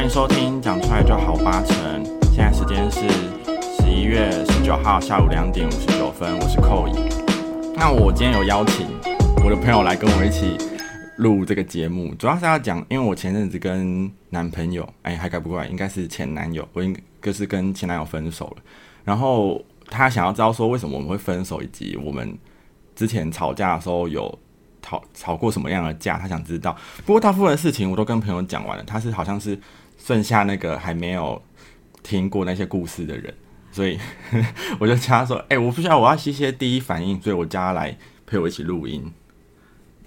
欢迎收听，讲出来就好八成。现在时间是十一月十九号下午两点五十九分，我是寇乙。那我今天有邀请我的朋友来跟我一起录这个节目，主要是要讲，因为我前阵子跟男朋友，哎，还改不过来，应该是前男友，我应就是跟前男友分手了。然后他想要知道说为什么我们会分手，以及我们之前吵架的时候有吵吵过什么样的架，他想知道。不过大部分的事情我都跟朋友讲完了，他是好像是剩下那个还没有听过那些故事的人，所以 我就叫他说：“哎、我不需要，我要一些第一反应，所以我叫他来陪我一起录音。”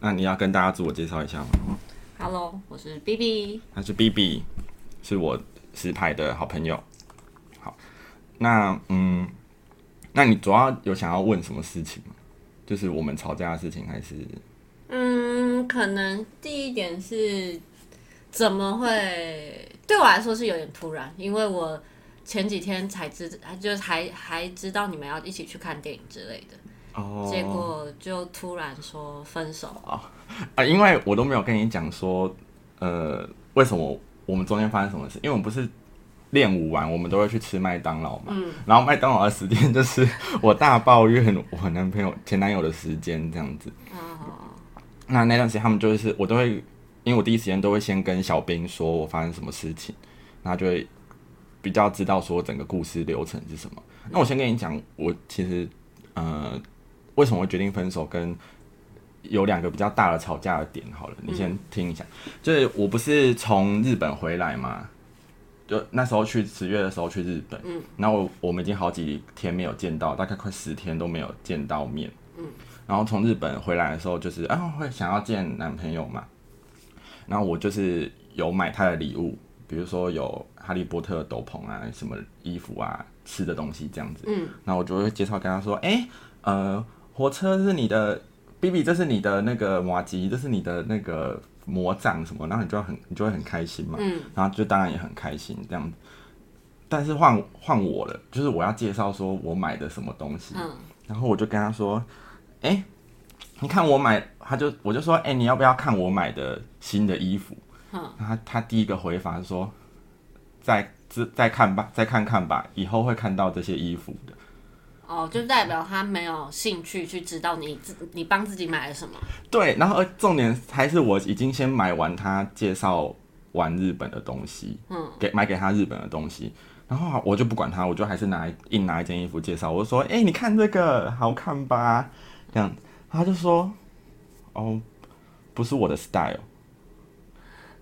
那你要跟大家自我介绍一下吗？Hello，我是 B B。他是 B B，是我实牌的好朋友。好，那嗯，那你主要有想要问什么事情吗？就是我们吵架的事情，还是嗯，可能第一点是怎么会对我来说是有点突然，因为我前几天才知，就是还还知道你们要一起去看电影之类的，哦结果就突然说分手。啊？因为我都没有跟你讲说，呃，为什么我们中间发生什么事？因为我们不是练舞完，我们都会去吃麦当劳嘛。嗯然后麦当劳的时间就是 我大抱怨我男朋友前男友的时间这样子。哦那那段时间他们就是我都会，因为我第一时间都会先跟小兵说我发生什么事情，然后就会比较知道说整个故事流程是什么。那我先跟你讲，我其实呃为什么会决定分手，跟有两个比较大的吵架的点。好了，你先听一下，就是我不是从日本回来嘛。就那时候去十月的时候去日本，嗯，然后我我们已经好几天没有见到，大概快十天都没有见到面，嗯然后从日本回来的时候，就是啊会想要见男朋友嘛，然后我就是有买他的礼物，比如说有哈利波特的斗篷啊，什么衣服啊，吃的东西这样子，嗯，然后我就会介绍跟他说，哎、呃，火车是你的，B B 这是你的那个马吉，这是你的那个魔杖什么，然后你就会很你就会很开心嘛，嗯，然后就当然也很开心这样子。但是换换我了，就是我要介绍说我买的什么东西，嗯。然后我就跟他说，哎、你看我买，他就我就说，哎、你要不要看我买的新的衣服？嗯然后他他第一个回法是说，再再再看吧，再看看吧，以后会看到这些衣服的。哦，就代表他没有兴趣去知道你自你帮自己买了什么。对，然后呃重点还是我已经先买完他介绍完日本的东西，嗯，给买给他日本的东西，然后我就不管他，我就还是拿一硬拿一件衣服介绍，我就说，哎、你看这个好看吧？这样，他就说，哦，不是我的 style。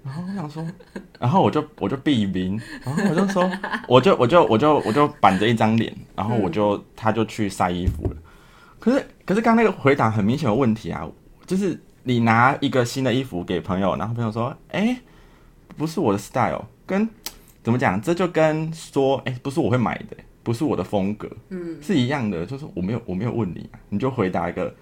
然后我想说，然后我就我就避名，然后我就说，我就我就我就我就板着一张脸，然后我就、他就去晒衣服了。可是可是刚那个回答很明显有问题啊，就是你拿一个新的衣服给朋友，然后朋友说，哎、不是我的 style，跟怎么讲，这就跟说，哎、不是我会买的，不是我的风格，嗯，是一样的，就是我没有我没有问你啊，你就回答一个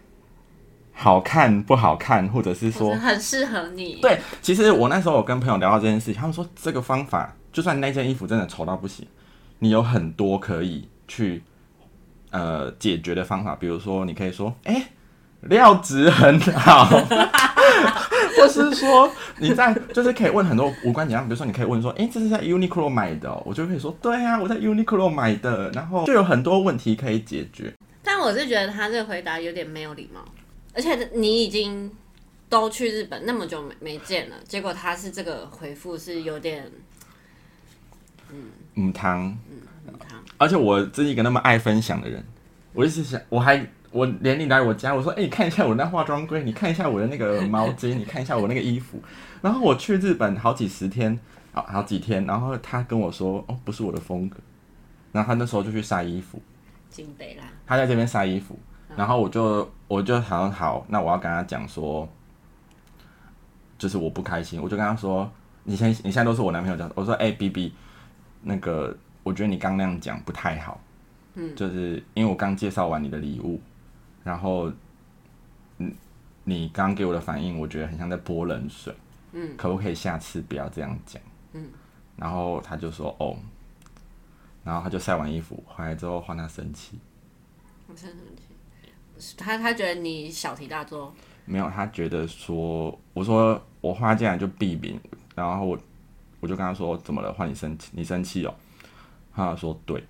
好看不好看，或者是说很适合你。对，其实我那时候我跟朋友聊到这件事情，他们说这个方法，就算那件衣服真的丑到不行，你有很多可以去呃解决的方法，比如说你可以说，哎、料子很好，或是说你在就是可以问很多无关紧要，比如说你可以问说，哎、这是在 Uniqlo 买的、哦，我就可以说，对啊，我在 Uniqlo 买的，然后就有很多问题可以解决。但我是觉得他这个回答有点没有礼貌，而且你已经都去日本那么久没没见了，结果他是这个回复是有点母汤，嗯他而且我是一个那么爱分享的人，我一直想，我还我连你来我家，我说，哎、你看一下我那化妆柜，你看一下我的那个毛巾，你看一下我那个衣服。然后我去日本好几十天，好好几天，然后他跟我说，哦，不是我的风格。然后他那时候就去晒衣服，金北啦，他在这边晒衣服，然后我就我就好像好，那我要跟他讲说，就是我不开心，我就跟他说，你现你现在都是我男朋友讲，我说，哎、b B，那个我觉得你刚那样讲不太好，嗯，就是因为我刚介绍完你的礼物，然后，嗯，你刚给我的反应，我觉得很像在泼冷水，嗯，可不可以下次不要这样讲，嗯，然后他就说，哦。然后他就晒完衣服回来之后，换他生气，我真的很气。他他觉得你小题大做，没有，他觉得说，我说我花进来就避免，然后我我就跟他说怎么了？换你生气？你生气哦？他说对。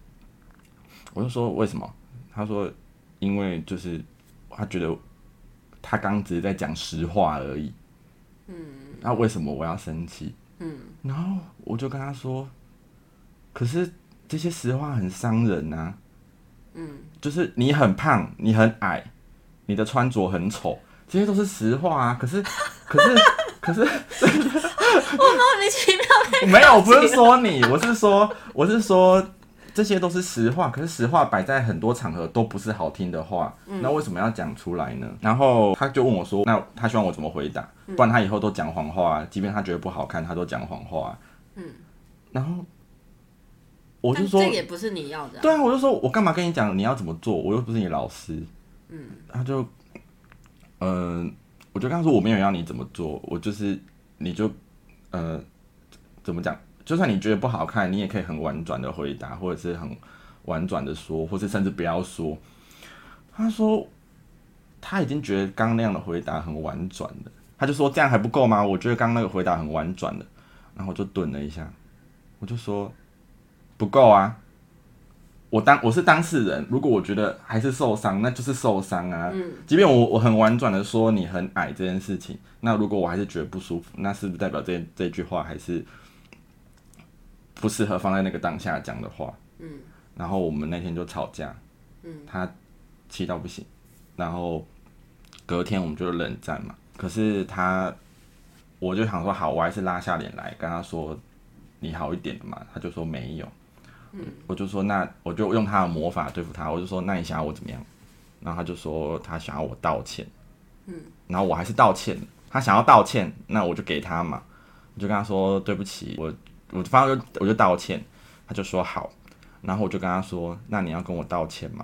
我就说为什么？他说因为就是他觉得他刚只是在讲实话而已。嗯。那为什么我要生气？嗯。然后我就跟他说，可是这些实话很伤人呐。嗯。就是你很胖，你很矮，你的穿着很丑，这些都是实话啊。可是，可是，可是。我莫名其妙。没有，不是说你，我是说，我是说。这些都是实话，可是实话摆在很多场合都不是好听的话，那为什么要讲出来呢？然后他就问我说：“那他希望我怎么回答？不然他以后都讲谎话，即便他觉得不好看，他都讲谎话。”嗯，然后我就说：“这也不是你要的。”对啊，我就说：“我干嘛跟你讲你要怎么做？我又不是你老师。”嗯，他就，嗯，我就跟他说：“我没有要你怎么做，我就是你就，呃，怎么讲？”就算你觉得不好看，你也可以很婉转的回答，或者是很婉转的说，或是甚至不要说。他说他已经觉得刚那样的回答很婉转的，他就说这样还不够吗？我觉得刚那个回答很婉转的，然后我就顿了一下，我就说不够啊！我当我是当事人，如果我觉得还是受伤，那就是受伤啊。嗯，即便我我很婉转的说你很矮这件事情，那如果我还是觉得不舒服，那是不是代表这这句话还是？不适合放在那个当下讲的话，嗯，然后我们那天就吵架，嗯，他气到不行，然后隔天我们就冷战嘛。可是他，我就想说好，我还是拉下脸来跟他说你好一点的嘛。他就说没有，嗯，我就说那我就用他的魔法对付他。我就说那你想要我怎么样？然后他就说他想要我道歉，嗯，然后我还是道歉。他想要道歉，那我就给他嘛，我就跟他说对不起，我。我反正就我就道歉，他就说好，然后我就跟他说，那你要跟我道歉嘛？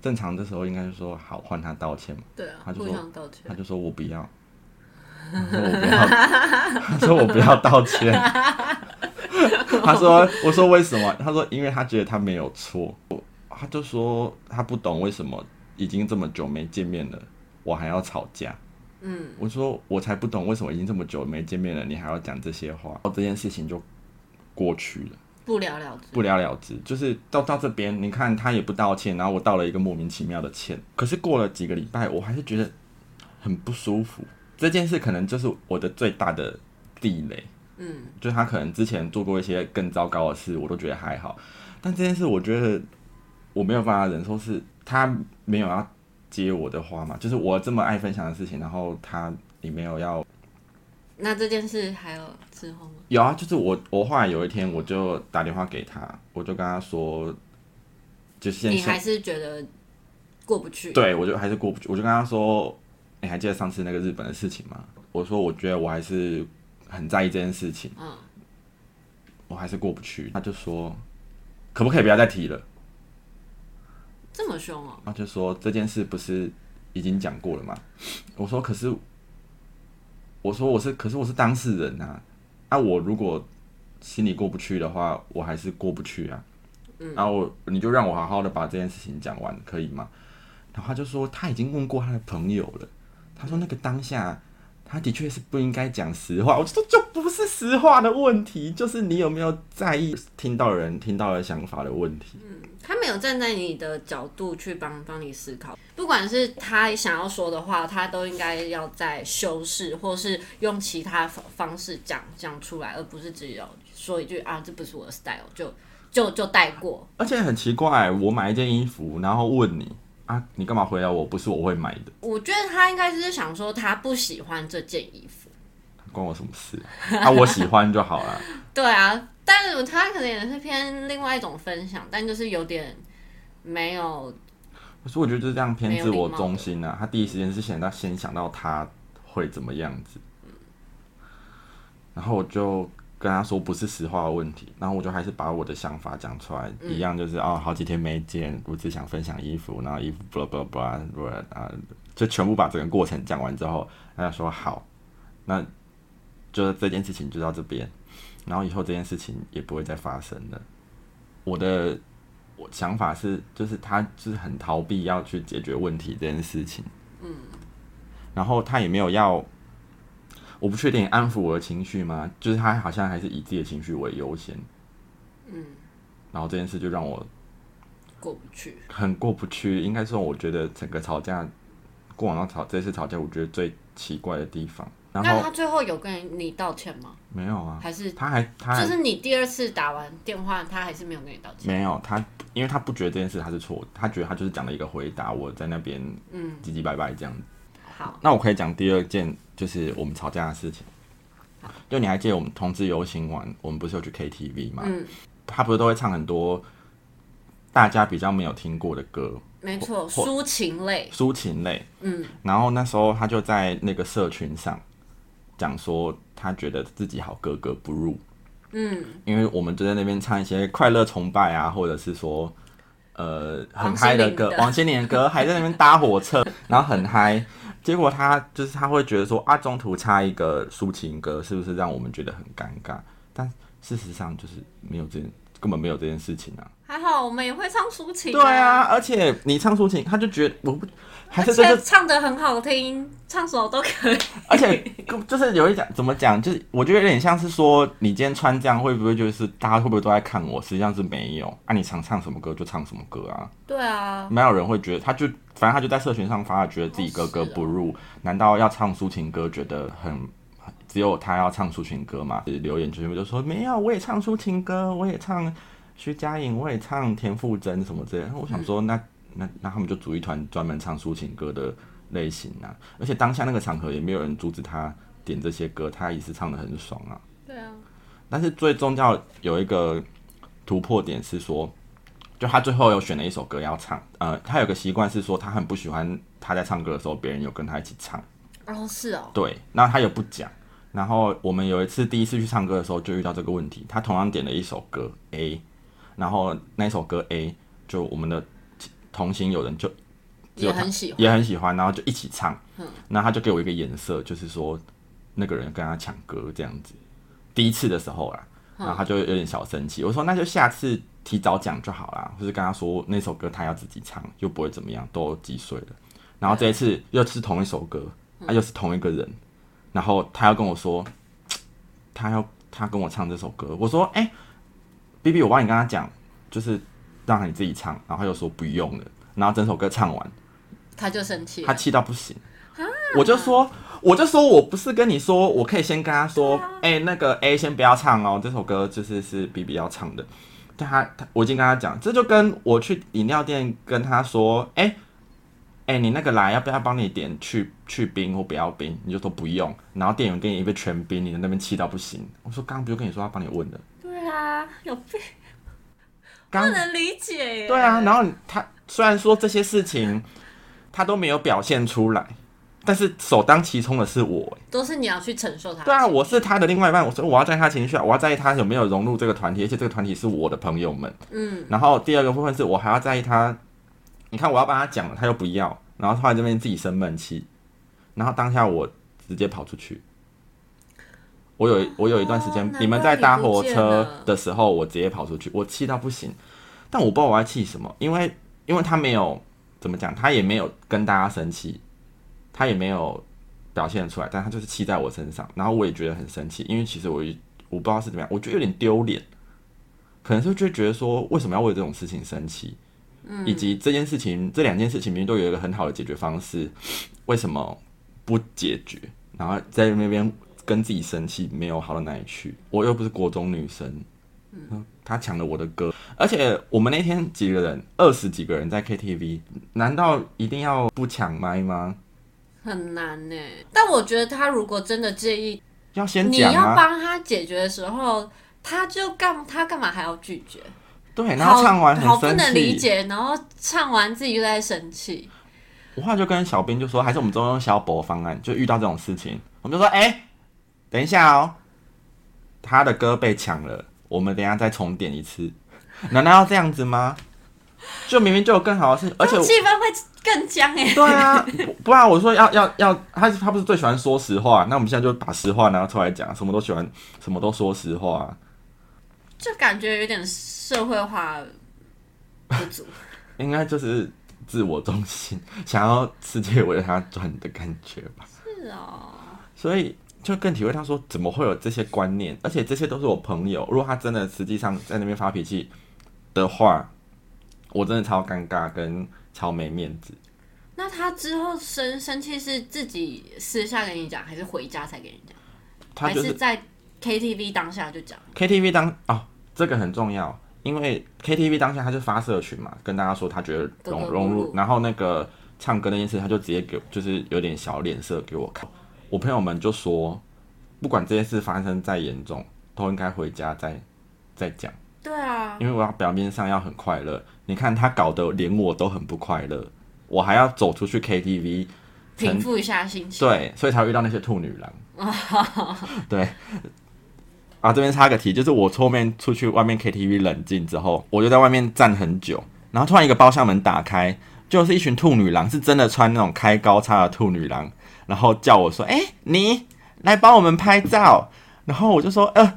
正常的时候应该是说好换他道歉嘛。对啊。他就说他就说我不要，他说我不要，他说我不要道歉。他说 我说为什么？他说因为他觉得他没有错。他就说他不懂为什么已经这么久没见面了，我还要吵架。嗯，我说我才不懂为什么已经这么久没见面了，你还要讲这些话，这件事情就过去了，不了了之，不了了之，就是到到这边，你看他也不道歉，然后我道了一个莫名其妙的歉，可是过了几个礼拜，我还是觉得很不舒服。这件事可能就是我的最大的地雷，嗯，就他可能之前做过一些更糟糕的事，我都觉得还好，但这件事我觉得我没有办法忍受，是他没有要。接我的话嘛，就是我这么爱分享的事情，然后他也没有要，那这件事还有之后吗？有啊，就是我我后来有一天我就打电话给他，我就跟他说，就是你还是觉得过不去，对我就还是过不去，我就跟他说，你还记得上次那个日本的事情吗？我说我觉得我还是很在意这件事情，嗯，我还是过不去，他就说可不可以不要再提了。这么凶哦！他就说这件事不是已经讲过了吗？我说可是，我说我是可是我是当事人啊，啊我如果心里过不去的话，我还是过不去啊。嗯，然后你就让我好好的把这件事情讲完，可以吗？然后他就说他已经问过他的朋友了，他说那个当下。他的确是不应该讲实话，我说就不是实话的问题，就是你有没有在意听到人听到的想法的问题。嗯，他没有站在你的角度去帮帮你思考，不管是他想要说的话，他都应该要在修饰，或是用其他方方式讲讲出来，而不是只有说一句啊，这不是我的 style，就就就带过。而且很奇怪，我买一件衣服，然后问你。啊，你干嘛回答我？不是我会买的。我觉得他应该就是想说他不喜欢这件衣服，关我什么事？啊，我喜欢就好了。对啊，但是他可能也是偏另外一种分享，但就是有点没有。可是我觉得就是这样偏自我中心啊。他第一时间是想到先想到他会怎么样子，然后我就。跟他说不是实话的问题，然后我就还是把我的想法讲出来，一样就是哦，好几天没见，我只想分享衣服，然后衣服不不不不啊，就全部把整个过程讲完之后，他说好，那就是这件事情就到这边，然后以后这件事情也不会再发生了。我的我想法是，就是他就是很逃避要去解决问题这件事情，嗯，然后他也没有要。我不确定安抚我的情绪吗？就是他好像还是以自己的情绪为优先。嗯，然后这件事就让我过不去，很过不去。应该说，我觉得整个吵架，过往到吵这次吵架，我觉得最奇怪的地方。然后那他最后有跟你道歉吗？没有啊，还是他还他还就是你第二次打完电话，他还是没有跟你道歉？没有他，因为他不觉得这件事他是错的，他觉得他就是讲了一个回答，我在那边嗯，唧唧拜拜这样子。好，那我可以讲第二件，就是我们吵架的事情。就你还记得我们同志游行完，我们不是有去 KTV 吗？嗯，他不是都会唱很多大家比较没有听过的歌，没错，抒情类，抒情类。嗯，然后那时候他就在那个社群上讲说，他觉得自己好格格不入，嗯，因为我们就在那边唱一些快乐崇拜啊，或者是说呃很嗨的歌，王心凌的歌，还在那边搭火车，然后很嗨。结果他就是他会觉得说啊，中途插一个抒情歌，是不是让我们觉得很尴尬？但事实上就是没有这，根本没有这件事情啊。还好我们也会唱抒情、对啊，，而且你唱抒情，他就觉得我不还是唱的很好听，唱什么都可以。而且 就是有一讲怎么讲，就是我觉得有点像是说，你今天穿这样会不会就是大家会不会都在看我？实际上是没有啊，你常唱什么歌就唱什么歌啊，对啊，没有人会觉得他就反正他就在社群上发，觉得自己格格不入。难道要唱抒情歌觉得很只有他要唱抒情歌嘛？留言全部就说没有，我也唱抒情歌，我也唱徐佳莹，我也唱田馥甄什么之类的。我想说那那那他们就组一团专门唱抒情歌的类型啊，而且当下那个场合也没有人阻止他点这些歌，他也是唱的很爽啊。对啊，但是最重要有一个突破点是说，就他最后有选了一首歌要唱，呃，他有个习惯是说他很不喜欢他在唱歌的时候别人有跟他一起唱，哦是哦，对，那他也不讲。然后我们有一次第一次去唱歌的时候就遇到这个问题，他同样点了一首歌 A，然后那首歌 A 就我们的同行有人就也很喜欢，也很喜欢，然后就一起唱。那他就给我一个颜色，就是说那个人跟他抢歌这样子。第一次的时候啦，然后他就有点小生气。我说那就下次提早讲就好啦，就是跟他说那首歌他要自己唱，又不会怎么样，都几岁了。然后这一次又是同一首歌，啊又是同一个人，然后他要跟我说，他要他跟我唱这首歌。我说哎、b B 我帮你跟他讲，就是让你自己唱，然后他又说不用了，然后整首歌唱完。他就生气，他气到不行，我就说，我就说我不是跟你说，我可以先跟他说，哎、那个 A 先不要唱哦，这首歌就是是 B B 要唱的。但他他我已经跟他讲，这就跟我去饮料店跟他说，哎、哎、你那个来要不要帮你点去去冰或不要冰？你就说不用，然后店员给你一杯全冰，你在那边气到不行。我说刚刚不就跟你说要帮你问的，对啊，有病，不刚能理解耶。对啊，然后他虽然说这些事情他都没有表现出来，但是首当其冲的是我、都是你要去承受他。对啊，我是他的另外一半，我说我要在意他情绪啊，我要在意他有没有融入这个团体，而且这个团体是我的朋友们。嗯，然后第二个部分是我还要在意他，你看我要帮他讲了，他又不要，然后后来这边自己生闷气，然后当下我直接跑出去。我有我有一段时间，哦你们在搭火车的时候，我直接跑出去，我气到不行，但我不知道我在气什么，因为因为他没有怎么讲，他也没有跟大家生气，他也没有表现出来，但他就是气在我身上，然后我也觉得很生气，因为其实我一我不知道是怎么样，我觉得有点丢脸，可能是就觉得说为什么要为这种事情生气，以及这件事情这两件事情明明都有一个很好的解决方式，为什么不解决？然后在那边跟自己生气，没有好到哪里去。我又不是国中女生，嗯，他抢了我的歌，而且我们那天几个人，二十几个人在 KTV，难道一定要不抢麦吗？很难呢。但我觉得他如果真的介意，要先你要帮他解决的时候，他就干他干嘛还要拒绝？对，然后唱完好不很生能理气。解，然后唱完自己又在生气。我后来就跟小兵就说，还是我们中用小博方案，就遇到这种事情，我们就说，哎、等一下哦，他的歌被抢了，我们等一下再重点一次，难道要这样子吗？就明明就有更好的事情，而且我气氛会更僵哎。对啊，不不然我说要要要，他他不是最喜欢说实话，那我们现在就把实话拿出来讲，什么都喜欢，什么都说实话、就感觉有点社会化不足。应该就是自我中心，想要世界围着他转的感觉吧。是哦，所以就更体会到说怎么会有这些观念，而且这些都是我朋友。如果他真的实际上在那边发脾气的话，我真的超尴尬跟超没面子。那他之后生生气是自己私下跟你讲，还是回家才跟你讲？还是在 KTV 当下就讲？KTV 当哦，这个很重要，因为 KTV 当下他就发社群嘛，跟大家说他觉得融融入，然后那个唱歌那件事，他就直接给就是有点小脸色给我看。我朋友们就说，不管这件事发生再严重，都应该回家再再讲。对啊，因为我要表面上要很快乐，你看他搞得连我都很不快乐，我还要走出去 KTV 平复一下心情。对，所以才会遇到那些兔女郎。对，啊，这边插个题，就是我后面出去外面 KTV 冷静之后，我就在外面站很久，然后突然一个包厢门打开，就是一群兔女郎，是真的穿那种开高叉的兔女郎，然后叫我说：“哎，你来帮我们拍照。”然后我就说：“呃，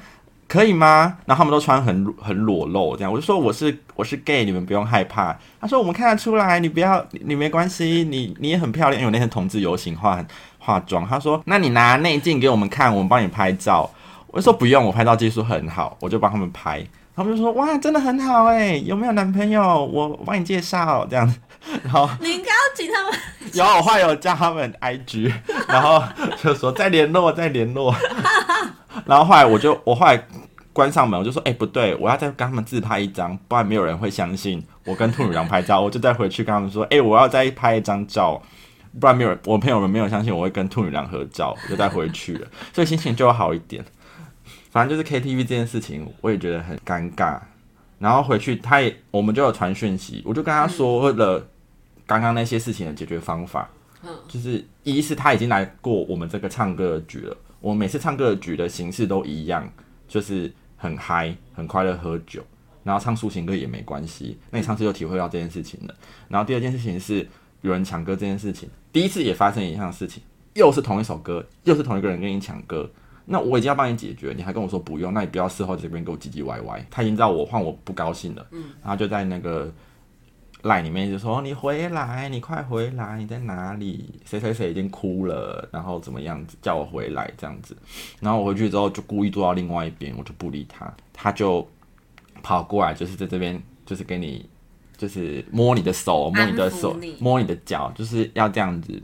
可以吗？”然后他们都穿很很裸露，这样我就说：“我是我是 gay，你们不用害怕。”他说：“我们看得出来，你不要，你没关系，你你也很漂亮，因为那天同志游行化化妆。”他说：“那你拿内镜给我们看，我们帮你拍照。”我就说：“不用，我拍照技术很好，我就帮他们拍。”他们就说：“哇，真的很好哎，有没有男朋友？我帮你介绍这样子。”然后你应该要请他们。有，我后来有加他们 IG，然后就说再联络，再联络。然后后来我就，我后来关上门，我就说：“哎，不对，我要再跟他们自拍一张，不然没有人会相信我跟兔女郎拍照。”我就再回去跟他们说：“哎，我要再拍一张照，不然没有人，我朋友们没有相信我会跟兔女郎合照。”我就再回去了，所以心情就好一点。反正就是 KTV 这件事情，我也觉得很尴尬。然后回去，他也我们就有传讯息，我就跟他说了。刚刚那些事情的解决方法，嗯，就是一是他已经来过我们这个唱歌的局了，我们每次唱歌的局的形式都一样，就是很嗨、很快乐、喝酒，然后唱抒情歌也没关系。那你上次就体会到这件事情了。然后第二件事情是有人抢歌这件事情，第一次也发生一样的事情，又是同一首歌，又是同一个人跟你抢歌，那我已经要帮你解决，你还跟我说不用，那你不要事后这边给我唧唧歪歪。他已经知道我换我不高兴了，嗯，然后就在那个。赖里面就说你回来，你快回来，你在哪里？谁谁谁已经哭了，然后怎么样子叫我回来这样子，然后我回去之后就故意坐到另外一边，我就不理他，他就跑过来，就是在这边，就是给你，就是摸你的手，摸你的手，摸你的脚，就是要这样子，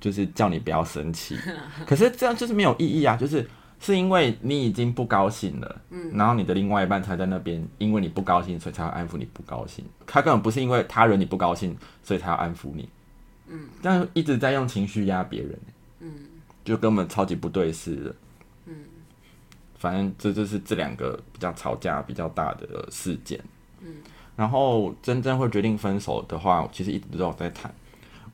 就是叫你不要生气。可是这样就是没有意义啊，就是。是因为你已经不高兴了，嗯，然后你的另外一半才在那边，因为你不高兴，所以才要安抚你不高兴。他根本不是因为他惹你不高兴，所以才要安抚你，嗯，这样一直在用情绪压别人，嗯，就根本超级不对视的，嗯，反正这就是这两个比较吵架比较大的事件，嗯，然后真正会决定分手的话，其实一直都有在谈。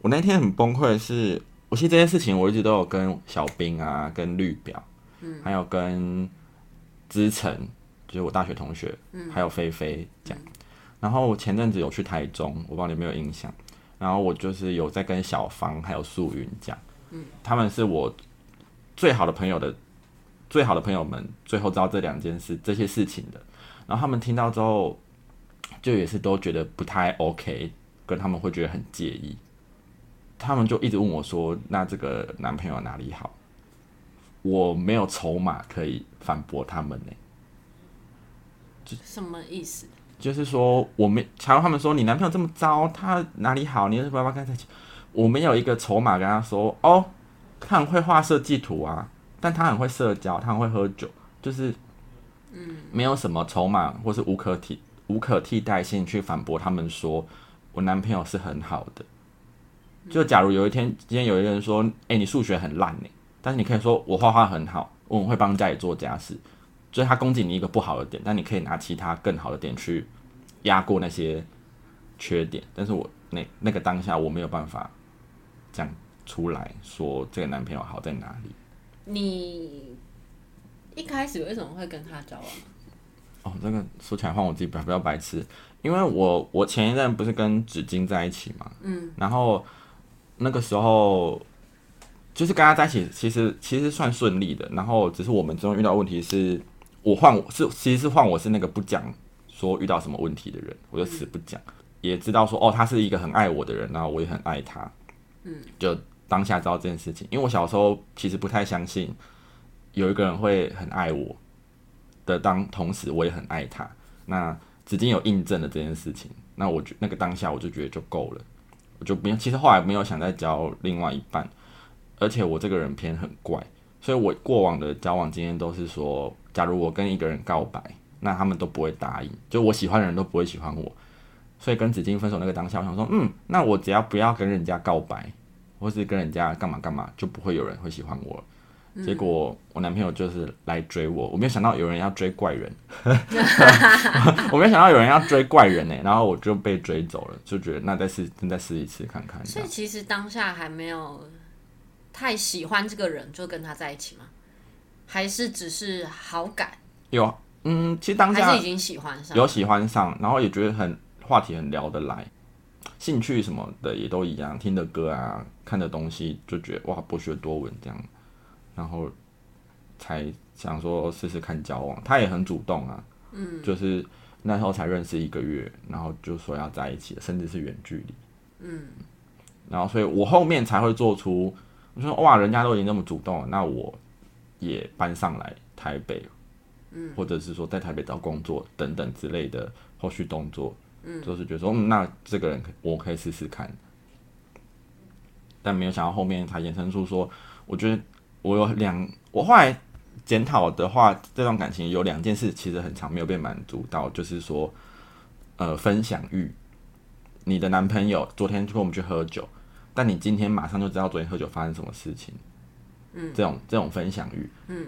我那天很崩溃，是我其实这件事情我一直都有跟小兵啊，跟绿表。还有跟知成，就是我大学同学，还有菲菲讲。然后我前阵子有去台中，我不知道你有没有印象。然后我就是有在跟小芳还有素云讲，嗯，他们是我最好的朋友的最好的朋友们，最后知道这两件事这些事情的。然后他们听到之后，就也是都觉得不太 OK，跟他们会觉得很介意。他们就一直问我说：“那这个男朋友哪里好？”我没有筹码可以反驳他们呢，什么意思？就是说，我们假如他们说你男朋友这么糟，他哪里好？你为什么要跟他在一起？我没有一个筹码跟他说，哦，他很会画设计图啊，但他很会社交，他很会喝酒，就是，嗯，没有什么筹码或是无可替无可替代性去反驳他们说我男朋友是很好的。就假如有一天，今天有一个人说，哎，你数学很烂呢。但是你可以说我画画很好，我会帮家里做家事，所以他攻击你一个不好的点，但你可以拿其他更好的点去压过那些缺点。但是我那那个当下我没有办法讲出来说这个男朋友好在哪里。你一开始为什么会跟他交往？哦，这个说起来换我自己不要不要白痴，因为我我前一任不是跟纸巾在一起嘛，嗯，然后那个时候。就是跟他在一起，其实其实算顺利的。然后只是我们中遇到问题是，我换我是其实是换我是那个不讲说遇到什么问题的人，我就死不讲。也知道说哦，他是一个很爱我的人，然后我也很爱他。嗯，就当下知道这件事情，因为我小时候其实不太相信有一个人会很爱我的当同时，我也很爱他。那紫金有印证了这件事情，那我觉那个当下我就觉得就够了，我就不用。其实后来没有想再交另外一半，而且我这个人偏很怪，所以我过往的交往经验都是说，假如我跟一个人告白，那他们都不会答应，就我喜欢的人都不会喜欢我。所以跟紫金分手那个当下，我想说，嗯，那我只要不要跟人家告白，或是跟人家干嘛干嘛，就不会有人会喜欢我。结果我男朋友就是来追我，我没有想到有人要追怪人，我没有想到有人要追怪人呢，然后我就被追走了，就觉得那再试，再试一次看看。所以其实当下还没有太喜欢这个人，就跟他在一起吗？还是只是好感？有，嗯，其实当下还是已经喜欢上，有喜欢上，然后也觉得很话题很聊得来，兴趣什么的也都一样，听的歌啊，看的东西就觉得哇，博学多闻这样。然后才想说试试看交往，他也很主动啊，嗯，就是那时候才认识一个月，然后就说要在一起，甚至是远距离，嗯，然后所以我后面才会做出，我说哇，人家都已经那么主动了，那我也搬上来台北，嗯，或者是说在台北找工作等等之类的后续动作，嗯，就是觉得说，嗯，那这个人我可以试试看，但没有想到后面才衍生出说，我觉得。我有两，我后来检讨的话，这段感情有两件事其实很长没有被满足到，就是说，呃，分享欲。你的男朋友昨天跟我们去喝酒，但你今天马上就知道昨天喝酒发生什么事情。嗯，这种这种分享欲，嗯，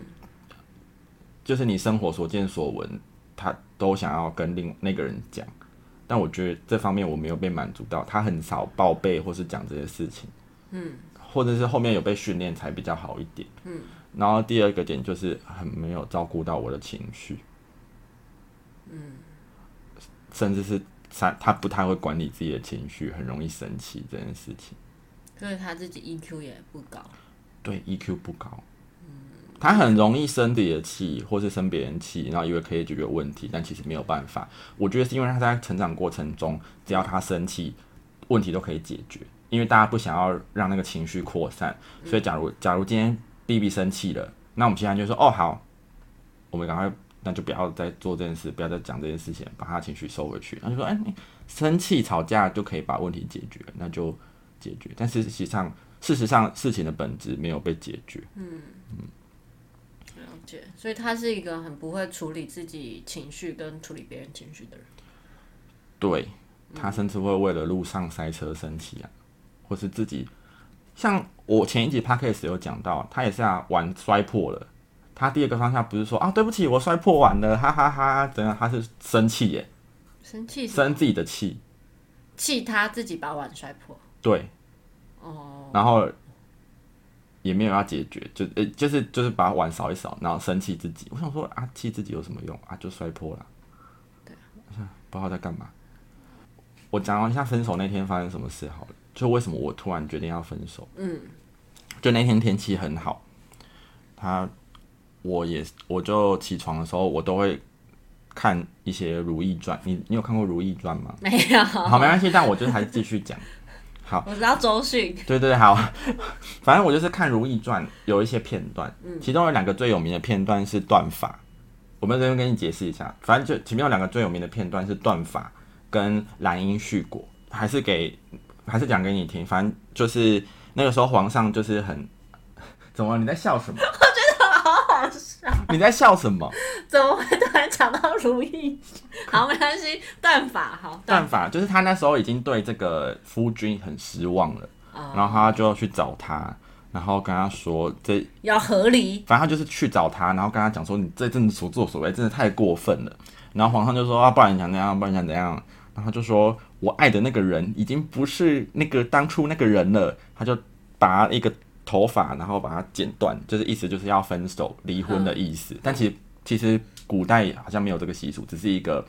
就是你生活所见所闻，他都想要跟另那个人讲，但我觉得这方面我没有被满足到，他很少报备或是讲这些事情。嗯。或者是后面有被训练才比较好一点，嗯，然后第二个点就是很没有照顾到我的情绪，嗯，甚至是他他不太会管理自己的情绪，很容易生气这件事情，所以他自己 EQ 也不高，对 EQ 不高，嗯，他很容易生自己的气，或是生别人气，然后以为可以解决问题，但其实没有办法。我觉得是因为他在成长过程中，只要他生气，问题都可以解决。因为大家不想要让那个情绪扩散，所以假如假如今天 B B 生气了，那我们其他人就说哦好，我们赶快那就不要再做这件事，不要再讲这件事情，把他情绪收回去。他就说哎，你生气吵架就可以把问题解决，那就解决。但是实际上，事实上事情的本质没有被解决。嗯嗯，了解。所以他是一个很不会处理自己情绪跟处理别人情绪的人。对他甚至会为了路上塞车生气啊。或是自己，像我前一集 podcast 有讲到，他也是啊，碗摔破了。他第二个方向不是说啊，对不起，我摔破碗了，哈哈哈，怎样？他是生气耶，生气，生自己的气，气他自己把碗摔破。对，哦，然后也没有要解决，就呃，就是就是把碗扫一扫，然后生气自己。我想说啊，气自己有什么用啊？就摔破了。对，不知道在干嘛。我讲完一下分手那天发生什么事好了。就为什么我突然决定要分手？嗯，就那天天气很好，他我也我就起床的时候，我都会看一些《如懿传》。你你有看过《如懿传》吗？没有。好，没关系，但我就还是继续讲。好，我知道周迅。对对好，反正我就是看《如懿传》有一些片段，其中有两个最有名的片段是断发。我们这边跟你解释一下，反正就前面有两个最有名的片段是断发跟兰因絮果，还是给。还是讲给你听，反正就是那个时候皇上就是很 怎么？你在笑什么？我觉得好好笑。你在笑什么？怎么会突然讲到如意？好，没关系，断法好。断法就是他那时候已经对这个夫君很失望了，然后他就要去找他，然后跟他说这要合理。反正他就是去找他，然后跟他讲说你这阵子所作所为真的太过分了。然后皇上就说啊，不然你想怎样？不然你想怎样？然后就说。我爱的那个人已经不是那个当初那个人了，他就拔一个头发，然后把它剪断，就是意思就是要分手、离婚的意思。但其实其实古代好像没有这个习俗，只是一个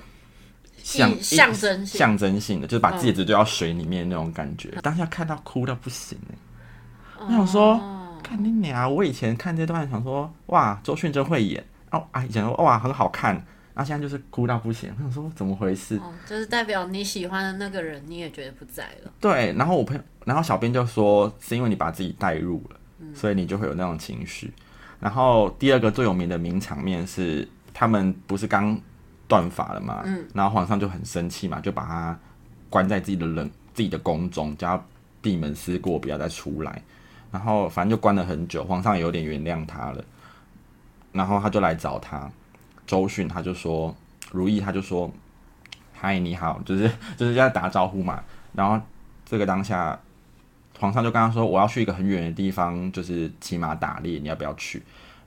象象征象征性的，就是把戒指丢到水里面那种感觉。当下看到哭到不行哎，我想说看你俩，我以前看这段想说哇，周迅真会演哦，啊以前说哇很好看。他现在就是哭到不行，我想说怎么回事？就是代表你喜欢的那个人，你也觉得不在了。对，然后我朋友，然后小编就说是因为你把自己带入了，所以你就会有那种情绪。然后第二个最有名的名场面是，他们不是刚断发了嘛，嗯，然后皇上就很生气嘛，就把他关在自己的冷自己的宫中，叫他闭门思过，不要再出来。然后反正就关了很久，皇上也有点原谅他了。然后他就来找他，周迅他就说，如意他就说，嗨，你好，就是就是在打招呼嘛。然后这个当下，皇上就跟他说，我要去一个很远的地方，就是骑马打猎，你要不要去？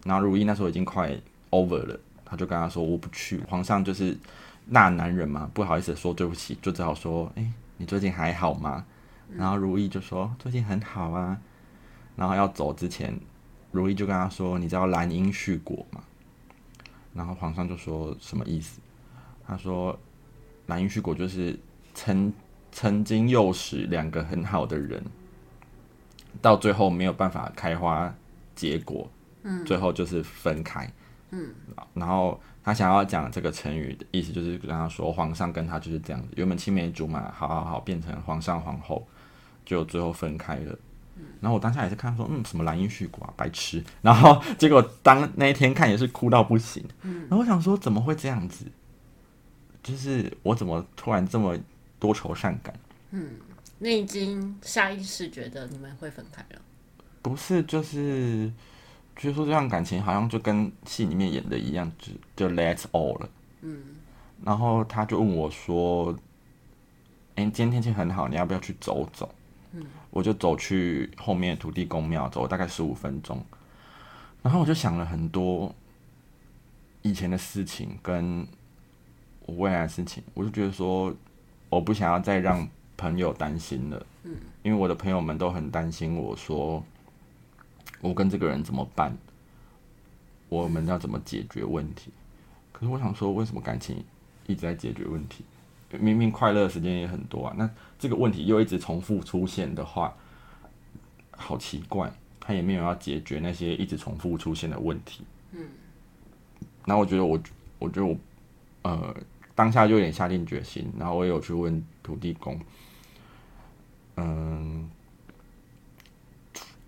然后如意那时候已经快 over 了，他就跟他说，我不去。皇上就是那男人嘛，不好意思说对不起，就只好说，哎，你最近还好吗？然后如意就说，最近很好啊。然后要走之前。如意就跟他说：“你知道兰因絮果吗？”然后皇上就说什么意思？他说：“兰因絮果就是曾曾经诱使两个很好的人，到最后没有办法开花结果，嗯，最后就是分开，嗯。然后他想要讲这个成语的意思，就是跟他说，皇上跟他就是这样子，原本青梅竹马，好好好，变成皇上皇后，就最后分开了。”然后我当下也是看说，嗯，什么蓝阴絮果啊，白痴。然后结果当那一天看也是哭到不行。嗯。然后我想说，怎么会这样子？就是我怎么突然这么多愁善感？嗯，你已经下意识觉得你们会分开了？不是，就是就是说这段感情好像就跟戏里面演的一样，就就 Let's all 了。嗯。然后他就问我说：“哎，今天天气很好，你要不要去走走？”我就走去后面土地公庙，走大概十五分钟，然后我就想了很多以前的事情，跟我未来的事情，我就觉得说，我不想要再让朋友担心了，嗯，因为我的朋友们都很担心我说，我跟这个人怎么办，我们要怎么解决问题？可是我想说，为什么感情一直在解决问题？明明快乐的时间也很多啊，那这个问题又一直重复出现的话，好奇怪，他也没有要解决那些一直重复出现的问题。嗯，然后我觉得我，我觉得我，呃，当下就有点下定决心，然后我也有去问土地公，嗯，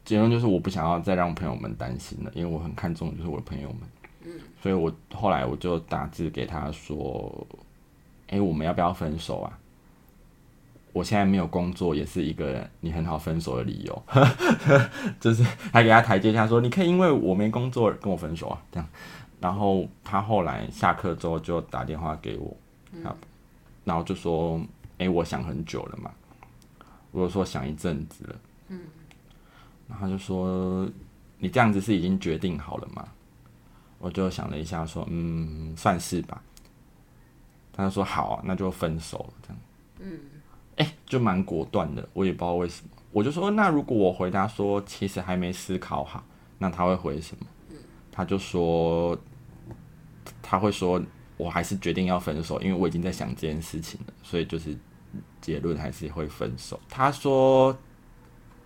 结论就是我不想要再让朋友们担心了，因为我很看重就是我的朋友们，嗯，所以我后来我就打字给他说。哎，我们要不要分手啊？我现在没有工作，也是一个你很好分手的理由，就是还给他台阶下，说你可以因为我没工作跟我分手啊，这样。然后他后来下课之后就打电话给我，然后就说：“哎，我想很久了嘛。”我说：“想一阵子了。”嗯，然后就说：“你这样子是已经决定好了吗？”我就想了一下，说：“嗯，算是吧。”他说好，那就分手了，这样。嗯，哎，就蛮果断的，我也不知道为什么。我就说，那如果我回答说其实还没思考好，那他会回什么？他就说，他会说我还是决定要分手，因为我已经在想这件事情了，所以就是结论还是会分手。他说，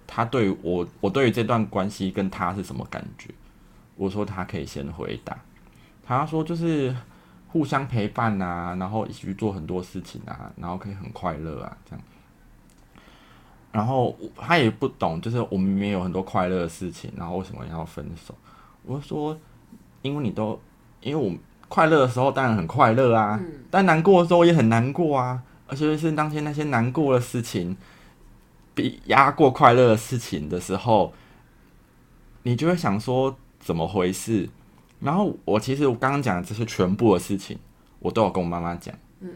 他对我，我对于这段关系跟他是什么感觉？我说他可以先回答。他说就是。互相陪伴啊，然后一起去做很多事情啊，然后可以很快乐啊，这样。然后他也不懂，就是我们明明有很多快乐的事情，然后为什么要分手？我说，因为你都，因为我快乐的时候当然很快乐啊，但难过的时候也很难过啊，而且是当天那些难过的事情比压过快乐的事情的时候，你就会想说怎么回事？然后我其实我刚刚讲的这些全部的事情，我都有跟我妈妈讲。嗯。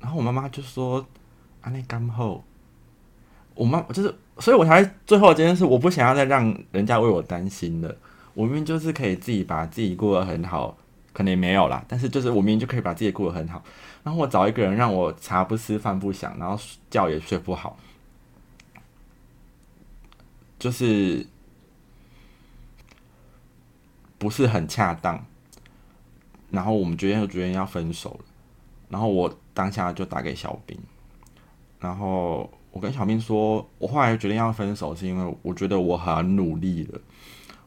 然后我妈妈就说：“啊，那干后。”我妈就是，所以我才最后这件事，我不想要再让人家为我担心了。我明明就是可以自己把自己过得很好，可能也没有啦。但是就是我明明就可以把自己过得很好。然后我找一个人让我茶不思饭不想，然后觉也睡不好，就是。不是很恰当，然后我们决定就决定要分手了，然后我当下就打给小兵，然后我跟小兵说，我后来决定要分手是因为我觉得我很努力了，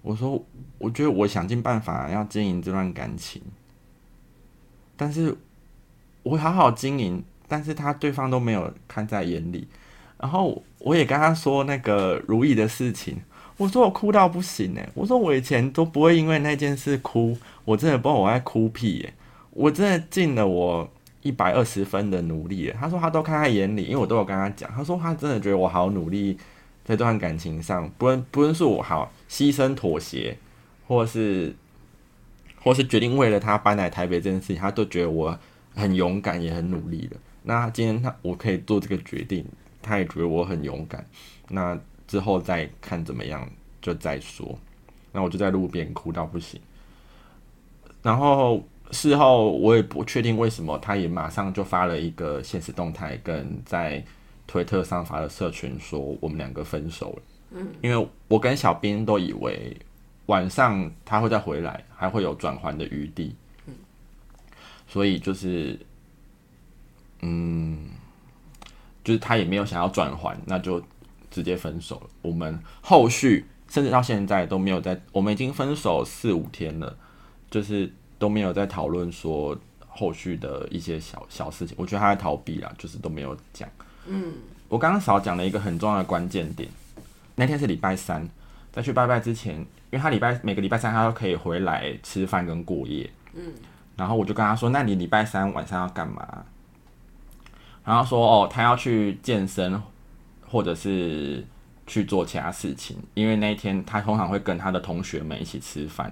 我说我觉得我想尽办法要经营这段感情，但是我好好经营，但是他对方都没有看在眼里，然后我也跟他说那个如意的事情。我说我哭到不行哎，我说我以前都不会因为那件事哭，我真的不知道我在哭屁耶，我真的尽了我一百二十分的努力。他说他都看在眼里，因为我都有跟他讲，他说他真的觉得我好努力，在这段感情上，不论不论是我好牺牲妥协，或是或是决定为了他搬来台北这件事情，他都觉得我很勇敢也很努力的。那今天他我可以做这个决定，他也觉得我很勇敢。那。之后再看怎么样，就再说。那我就在路边哭到不行。然后事后我也不确定为什么，他也马上就发了一个现实动态，跟在推特上发了社群说我们两个分手了。嗯，因为我跟小兵都以为晚上他会再回来，还会有转还的余地。所以就是，嗯，就是他也没有想要转还，那就。直接分手了。我们后续甚至到现在都没有在，我们已经分手四五天了，就是都没有在讨论说后续的一些小小事情。我觉得他在逃避啦，就是都没有讲。嗯，我刚刚少讲了一个很重要的关键点。那天是礼拜三，在去拜拜之前，因为他礼拜每个礼拜三他都可以回来吃饭跟过夜。嗯，然后我就跟他说：“那你礼拜三晚上要干嘛？”然后说：“哦，他要去健身。”或者是去做其他事情，因为那一天他通常会跟他的同学们一起吃饭，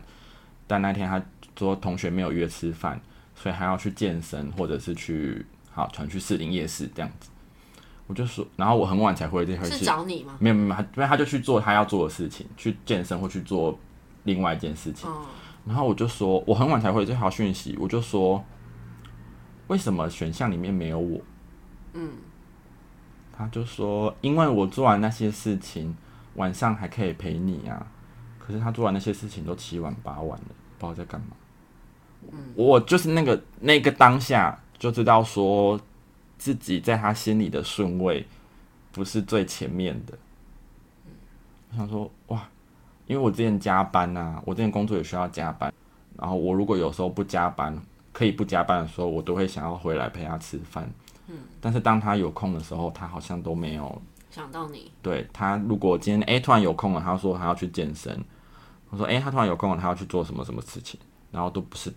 但那天他说同学没有约吃饭，所以还要去健身，或者是去好传去士林夜市这样子。我就说，然后我很晚才回这回是找你吗？没有没有，他因为他就去做他要做的事情，去健身或去做另外一件事情。然后我就说，我很晚才回这条讯息，我就说，为什么选项里面没有我？嗯。他就说：“因为我做完那些事情，晚上还可以陪你啊。可是他做完那些事情都七晚八晚了，不知道在干嘛。我就是那个那个当下就知道说自己在他心里的顺位不是最前面的。我想说哇，因为我之前加班啊，我之前工作也需要加班。然后我如果有时候不加班，可以不加班的时候，我都会想要回来陪他吃饭。”嗯，但是当他有空的时候，他好像都没有想到你。对他，如果今天哎突然有空了，他说他要去健身，我说哎他突然有空了，他要去做什么什么事情，然后都不是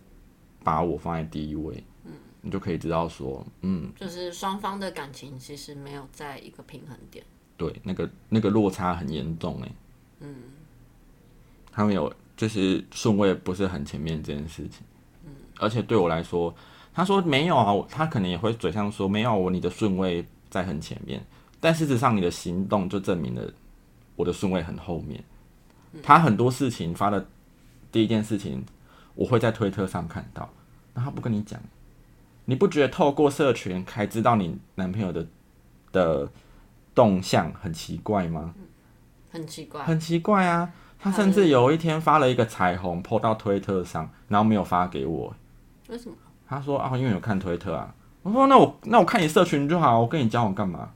把我放在第一位。嗯，你就可以知道说，嗯，就是双方的感情其实没有在一个平衡点。对，那个那个落差很严重哎。嗯，他们有就是顺位不是很前面这件事情。嗯，而且对我来说。他说没有啊，他可能也会嘴上说没有我，你的顺位在很前面，但事实上你的行动就证明了我的顺位很后面。他很多事情发的第一件事情，我会在推特上看到，那他不跟你讲，你不觉得透过社群才知道你男朋友的的动向很奇怪吗？很奇怪，很奇怪啊！他甚至有一天发了一个彩虹泼到推特上，然后没有发给我，为什么？他说啊，因为有看推特啊。我说那我那我看你社群就好，我跟你交往干嘛？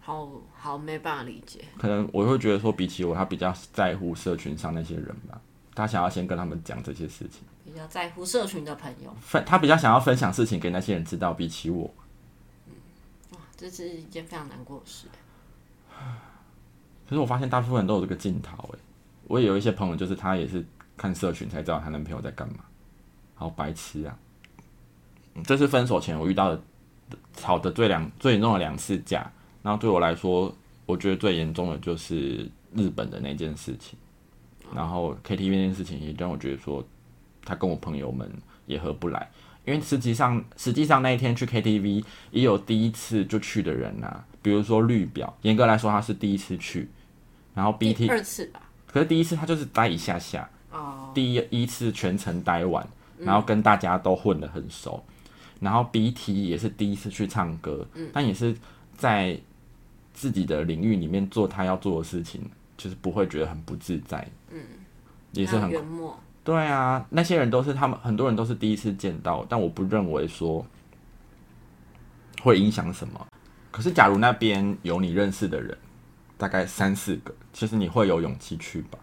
好好没办法理解。可能我会觉得说，比起我，他比较在乎社群上那些人吧。他想要先跟他们讲这些事情。比较在乎社群的朋友。分他比较想要分享事情给那些人知道，比起我。嗯，哇，这是一件非常难过的事。可是我发现大部分人都有这个镜头哎。我也有一些朋友，就是他也是看社群才知道她男朋友在干嘛，好白痴啊！这是分手前我遇到的吵的最两最严重的两次架，然后对我来说，我觉得最严重的就是日本的那件事情，然后 KTV 那件事情也让我觉得说，他跟我朋友们也合不来，因为实际上实际上那一天去 KTV 也有第一次就去的人呐，比如说绿表，严格来说他是第一次去，然后 BT 二次吧，可是第一次他就是待一下下，哦，第一一次全程待完，然后跟大家都混得很熟。然后 B T 也是第一次去唱歌，但也是在自己的领域里面做他要做的事情，就是不会觉得很不自在。嗯，也是很。对啊，那些人都是他们很多人都是第一次见到，但我不认为说会影响什么。可是假如那边有你认识的人，大概三四个，其实你会有勇气去吧？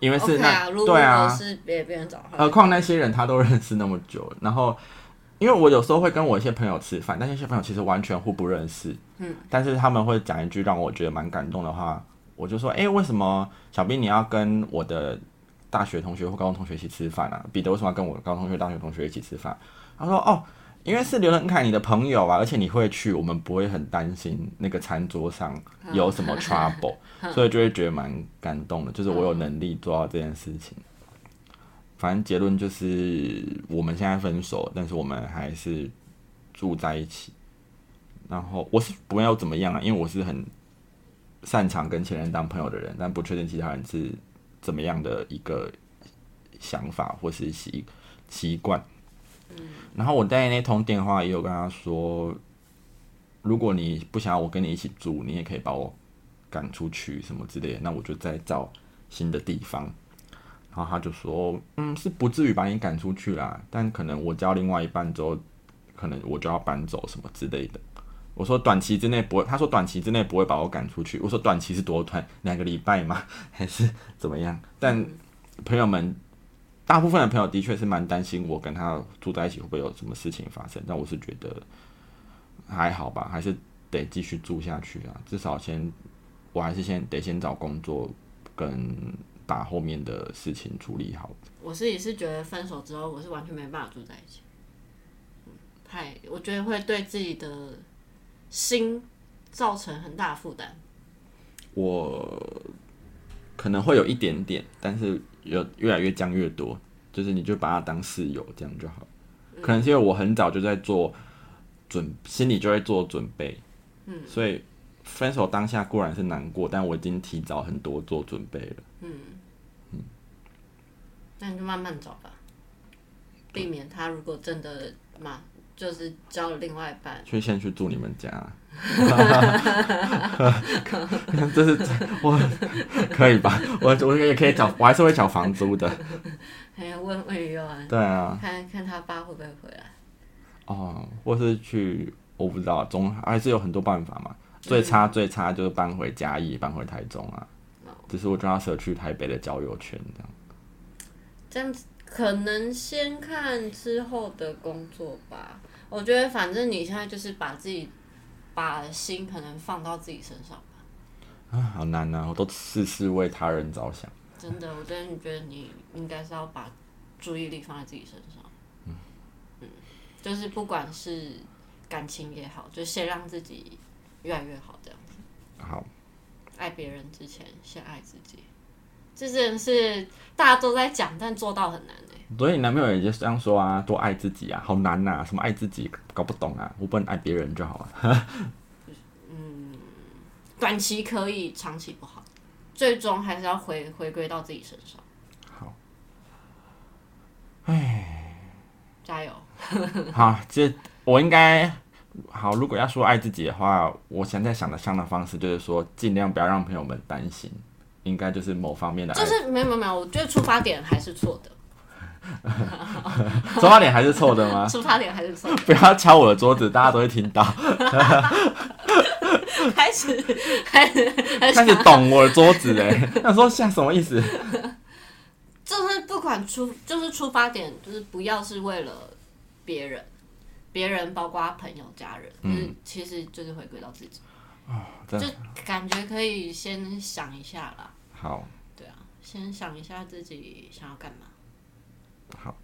因为是那对啊，是别别人找。何况那些人他都认识那么久，然后。因为我有时候会跟我一些朋友吃饭，但那些朋友其实完全互不认识。嗯，但是他们会讲一句让我觉得蛮感动的话，我就说，哎、为什么小兵你要跟我的大学同学或高中同学一起吃饭啊？彼得为什么要跟我高中同学、大学同学一起吃饭？他说，哦，因为是刘仁凯你的朋友啊，而且你会去，我们不会很担心那个餐桌上有什么 trouble，所以就会觉得蛮感动的，就是我有能力做到这件事情。反正结论就是我们现在分手，但是我们还是住在一起。然后我是不要怎么样啊，因为我是很擅长跟前任当朋友的人，但不确定其他人是怎么样的一个想法或是习习惯。然后我在那通电话也有跟他说，如果你不想要我跟你一起住，你也可以把我赶出去什么之类的，那我就再找新的地方。然后他就说，嗯，是不至于把你赶出去啦，但可能我交另外一半之后，可能我就要搬走什么之类的。我说短期之内不会，他说短期之内不会把我赶出去。我说短期是多短？两个礼拜吗？还是怎么样？但朋友们，大部分的朋友的确是蛮担心我跟他住在一起会不会有什么事情发生。但我是觉得还好吧，还是得继续住下去啊。至少先，我还是先得先找工作，跟把后面的事情处理好。我自己是觉得分手之后，我是完全没办法住在一起。嗯太，我觉得会对自己的心造成很大的负担。我可能会有一点点，但是有越来越降越多，就是你就把它当室友这样就好。可能是因为我很早就在做准，心里就会做准备，嗯，所以分手当下固然是难过，但我已经提早很多做准备了。那你就慢慢找吧，避免他如果真的嘛，就是交了另外一半，去先去住你们家，这是我可以吧？我我也可以找，我还是会找房租的。还要问问余安，对啊，看看他爸会不会回来。哦，或是去，我不知道，总还是有很多办法嘛。最差最差就是搬回嘉义，搬回台中啊。只是我就要舍去台北的交友圈这样。这样子可能先看之后的工作吧。我觉得反正你现在就是把自己把心可能放到自己身上吧。啊，好难啊！我都事事为他人着想。真的，我真的觉得你应该是要把注意力放在自己身上。嗯就是不管是感情也好，就先让自己越来越好，这样子。好，爱别人之前，先爱自己。这真的是大家都在讲，但做到很难哎、所以你男朋友也就这样说啊，多爱自己啊，好难呐、什么爱自己，搞不懂啊，我不能爱别人就好了。嗯短期可以，长期不好，最终还是要回回归到自己身上。好，哎加油！好，这我应该好。如果要说爱自己的话，我现在想的想的方式就是说，尽量不要让朋友们担心，应该就是某方面的爱。就是没有没有没有，我觉得出发点还是错的，出发点还是错的吗？出发点还是错的。不要敲我的桌子，大家都会听到。开始开始开开始懂我的桌子哎，那说像什么意思？就是不管出就是出发点，就是不要是为了别人，别人包括朋友、家人，就是其实就是回归到自己，就感觉可以先想一下啦。好对啊，先想一下自己想要干嘛，好，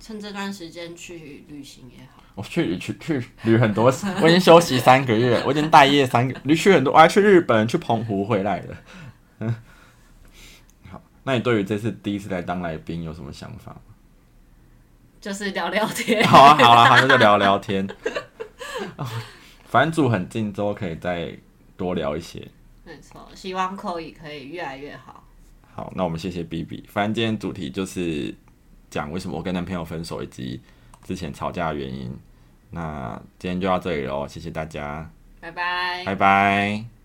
趁这段时间去旅行也好。我去去去旅很多，我已经休息三个月，我已经待业三个，旅去很多，我还去日本、去澎湖回来了。嗯，好，那你对于这次第一次来当来宾有什么想法吗？就是聊聊天，好啊，好啊，好，那就聊聊天。哦反正住很近，之后可以再多聊一些。没错，希望口语可以越来越好。好，那我们谢谢 B B。反正今天主题就是讲为什么我跟男朋友分手，以及之前吵架的原因。那今天就到这里喽，谢谢大家，拜拜。拜拜。